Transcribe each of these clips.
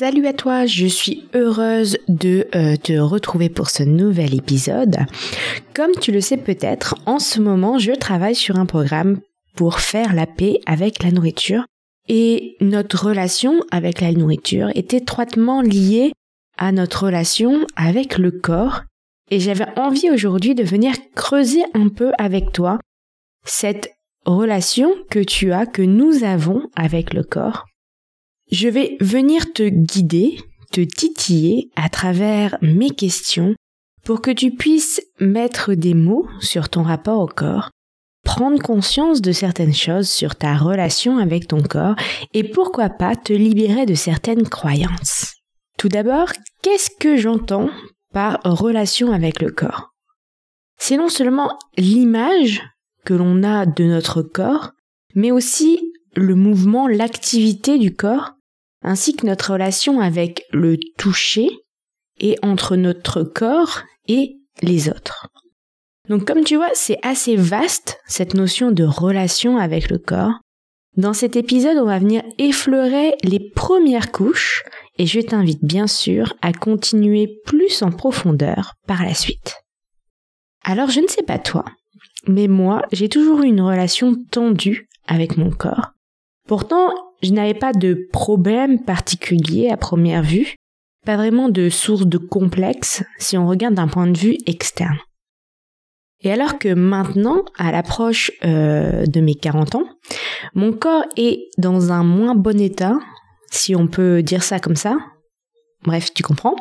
Salut à toi, je suis heureuse de euh, te retrouver pour ce nouvel épisode. Comme tu le sais peut-être, en ce moment, je travaille sur un programme pour faire la paix avec la nourriture. Et notre relation avec la nourriture est étroitement liée à notre relation avec le corps. Et j'avais envie aujourd'hui de venir creuser un peu avec toi cette relation que tu as, que nous avons avec le corps je vais venir te guider, te titiller à travers mes questions pour que tu puisses mettre des mots sur ton rapport au corps, prendre conscience de certaines choses sur ta relation avec ton corps et pourquoi pas te libérer de certaines croyances. Tout d'abord, qu'est-ce que j'entends par relation avec le corps? C'est non seulement l'image que l'on a de notre corps, mais aussi le mouvement, l'activité du corps ainsi que notre relation avec le toucher et entre notre corps et les autres. Donc comme tu vois, c'est assez vaste cette notion de relation avec le corps. Dans cet épisode, on va venir effleurer les premières couches et je t'invite bien sûr à continuer plus en profondeur par la suite. Alors je ne sais pas toi, mais moi j'ai toujours eu une relation tendue avec mon corps. Pourtant, je n'avais pas de problème particulier à première vue, pas vraiment de source de complexe si on regarde d'un point de vue externe. Et alors que maintenant, à l'approche euh, de mes 40 ans, mon corps est dans un moins bon état, si on peut dire ça comme ça, bref, tu comprends,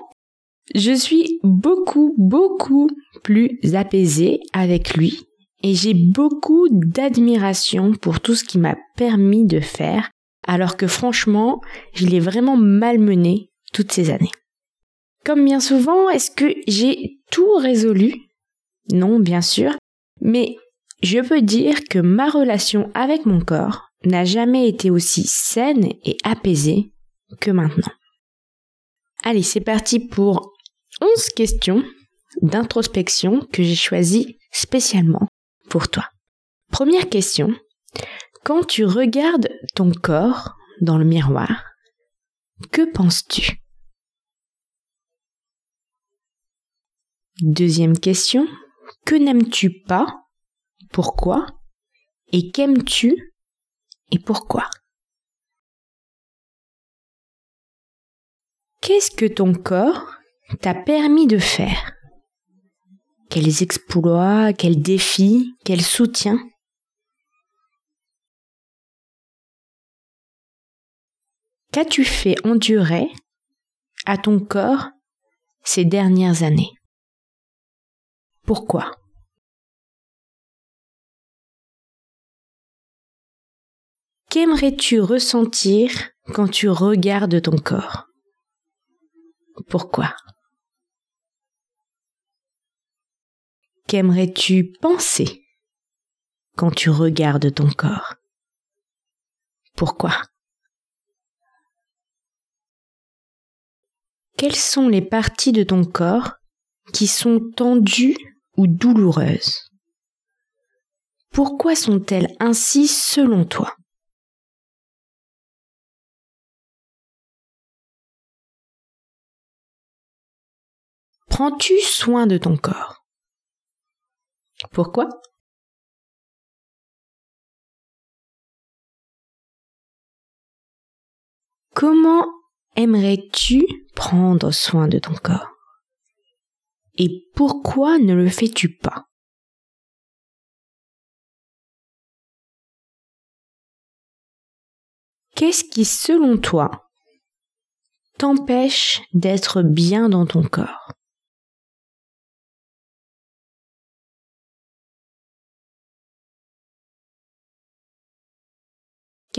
je suis beaucoup, beaucoup plus apaisée avec lui et j'ai beaucoup d'admiration pour tout ce qui m'a permis de faire alors que franchement, je l'ai vraiment malmené toutes ces années. Comme bien souvent, est-ce que j'ai tout résolu? Non, bien sûr, mais je peux dire que ma relation avec mon corps n'a jamais été aussi saine et apaisée que maintenant. Allez, c'est parti pour 11 questions d'introspection que j'ai choisies spécialement pour toi. Première question, quand tu regardes ton corps dans le miroir, que penses-tu? Deuxième question, que n'aimes-tu pas? Pourquoi? Et qu'aimes-tu? Et pourquoi? Qu'est-ce que ton corps t'a permis de faire? Quels exploits, quels défis, quels soutiens. Qu'as-tu fait endurer à ton corps ces dernières années? Pourquoi? Qu'aimerais-tu ressentir quand tu regardes ton corps? Pourquoi? Qu'aimerais-tu penser quand tu regardes ton corps? Pourquoi? Quelles sont les parties de ton corps qui sont tendues ou douloureuses? Pourquoi sont-elles ainsi selon toi? Prends-tu soin de ton corps? Pourquoi? Comment aimerais-tu prendre soin de ton corps? Et pourquoi ne le fais-tu pas? Qu'est-ce qui, selon toi, t'empêche d'être bien dans ton corps?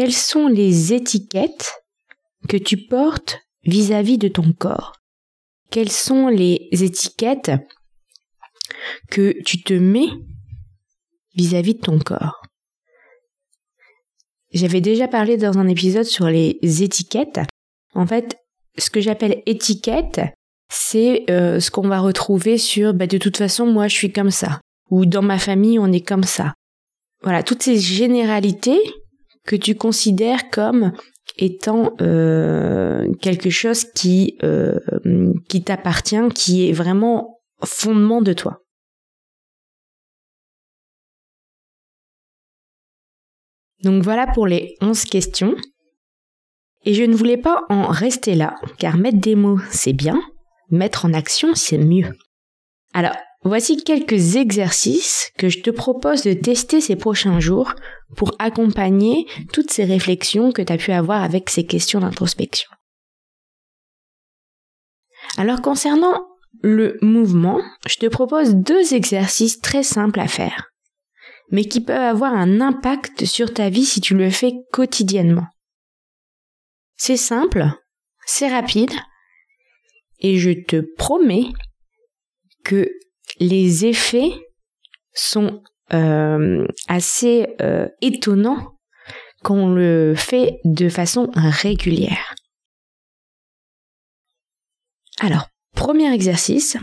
Quelles sont les étiquettes que tu portes vis-à-vis de ton corps? Quelles sont les étiquettes que tu te mets vis-à-vis de ton corps? J'avais déjà parlé dans un épisode sur les étiquettes. En fait, ce que j'appelle étiquette, c'est euh, ce qu'on va retrouver sur bah, de toute façon moi je suis comme ça ou dans ma famille on est comme ça. Voilà, toutes ces généralités que tu considères comme étant euh, quelque chose qui euh, qui t'appartient, qui est vraiment fondement de toi? Donc voilà pour les 11 questions. Et je ne voulais pas en rester là, car mettre des mots, c'est bien, mettre en action, c'est mieux. Alors, voici quelques exercices que je te propose de tester ces prochains jours pour accompagner toutes ces réflexions que tu as pu avoir avec ces questions d'introspection. Alors, concernant le mouvement, je te propose deux exercices très simples à faire, mais qui peuvent avoir un impact sur ta vie si tu le fais quotidiennement. C'est simple, c'est rapide, et je te promets que les effets sont euh, assez euh, étonnants quand on le fait de façon régulière. Alors, premier exercice,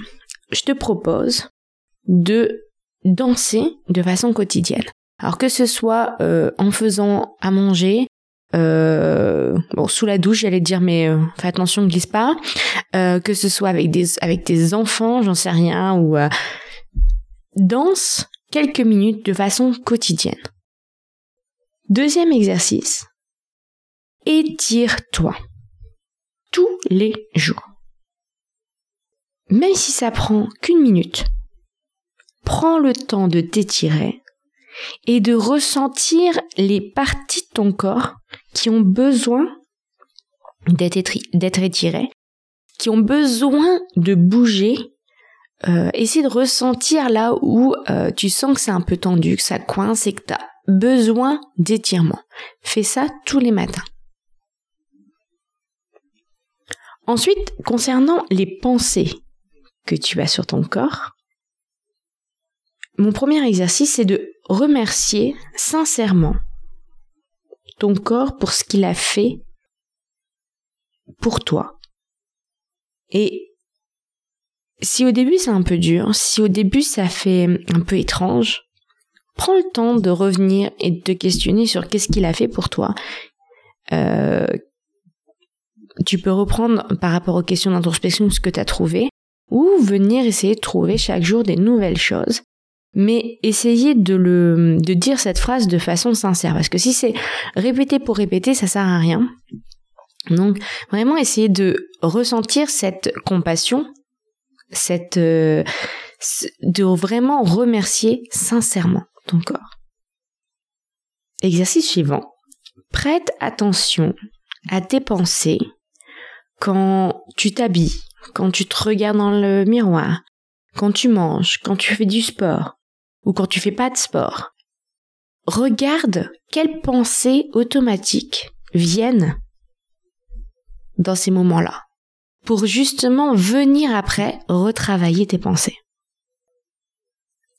je te propose de danser de façon quotidienne. Alors que ce soit euh, en faisant à manger, euh, bon, sous la douche, j'allais dire, mais euh, fais attention, ne glisse pas. Euh, que ce soit avec des avec tes enfants, j'en sais rien, ou euh, danse quelques minutes de façon quotidienne. Deuxième exercice, étire-toi tous les jours. Même si ça prend qu'une minute, prends le temps de t'étirer et de ressentir les parties de ton corps qui ont besoin d'être étirées, qui ont besoin de bouger. Euh, de ressentir là où euh, tu sens que c'est un peu tendu, que ça coince et que tu as besoin d'étirement. Fais ça tous les matins. Ensuite, concernant les pensées que tu as sur ton corps, mon premier exercice, c'est de remercier sincèrement ton corps pour ce qu'il a fait pour toi. Et si au début c'est un peu dur, si au début ça fait un peu étrange, prends le temps de revenir et de te questionner sur qu'est-ce qu'il a fait pour toi. Euh, tu peux reprendre par rapport aux questions d'introspection ce que tu as trouvé, ou venir essayer de trouver chaque jour des nouvelles choses mais essayez de le de dire cette phrase de façon sincère. Parce que si c'est répéter pour répéter ça sert à rien. Donc vraiment essayez de ressentir cette compassion cette euh, de vraiment remercier sincèrement ton corps. Exercice suivant. Prête attention à tes pensées quand tu t'habilles quand tu te regardes dans le miroir quand tu manges, quand tu fais du sport, ou quand tu fais pas de sport. Regarde quelles pensées automatiques viennent dans ces moments-là pour justement venir après retravailler tes pensées.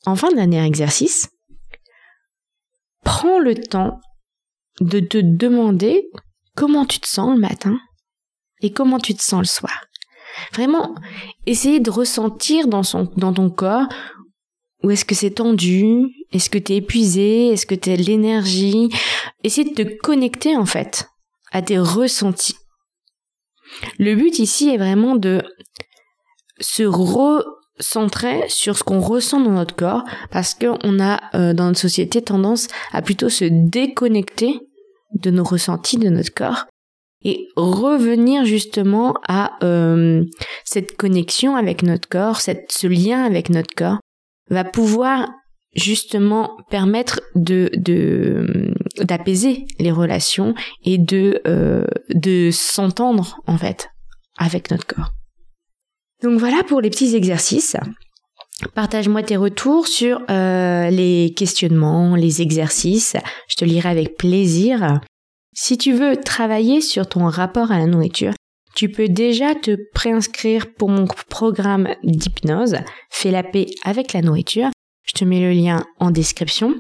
Enfin, dernier exercice, prends le temps de te demander comment tu te sens le matin et comment tu te sens le soir. Vraiment, essayer de ressentir dans, ton corps ou est-ce que c'est tendu? Est-ce que t'es épuisé? Est-ce que t'as de l'énergie? Essaye de te connecter en fait à tes ressentis. Le but ici est vraiment de se recentrer sur ce qu'on ressent dans notre corps parce qu'on a euh, dans notre société tendance à plutôt se déconnecter de nos ressentis de notre corps et revenir justement à euh, cette connexion avec notre corps, cette, ce lien avec notre corps va pouvoir justement permettre de d'apaiser les relations et de euh, de s'entendre en fait avec notre corps. Donc voilà pour les petits exercices. Partage-moi tes retours sur euh, les questionnements, les exercices. Je te lirai avec plaisir. Si tu veux travailler sur ton rapport à la nourriture, tu peux déjà te préinscrire pour mon programme d'hypnose, Fais la paix avec la nourriture. Je te mets le lien en description.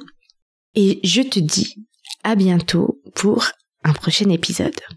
Et je te dis à bientôt pour un prochain épisode.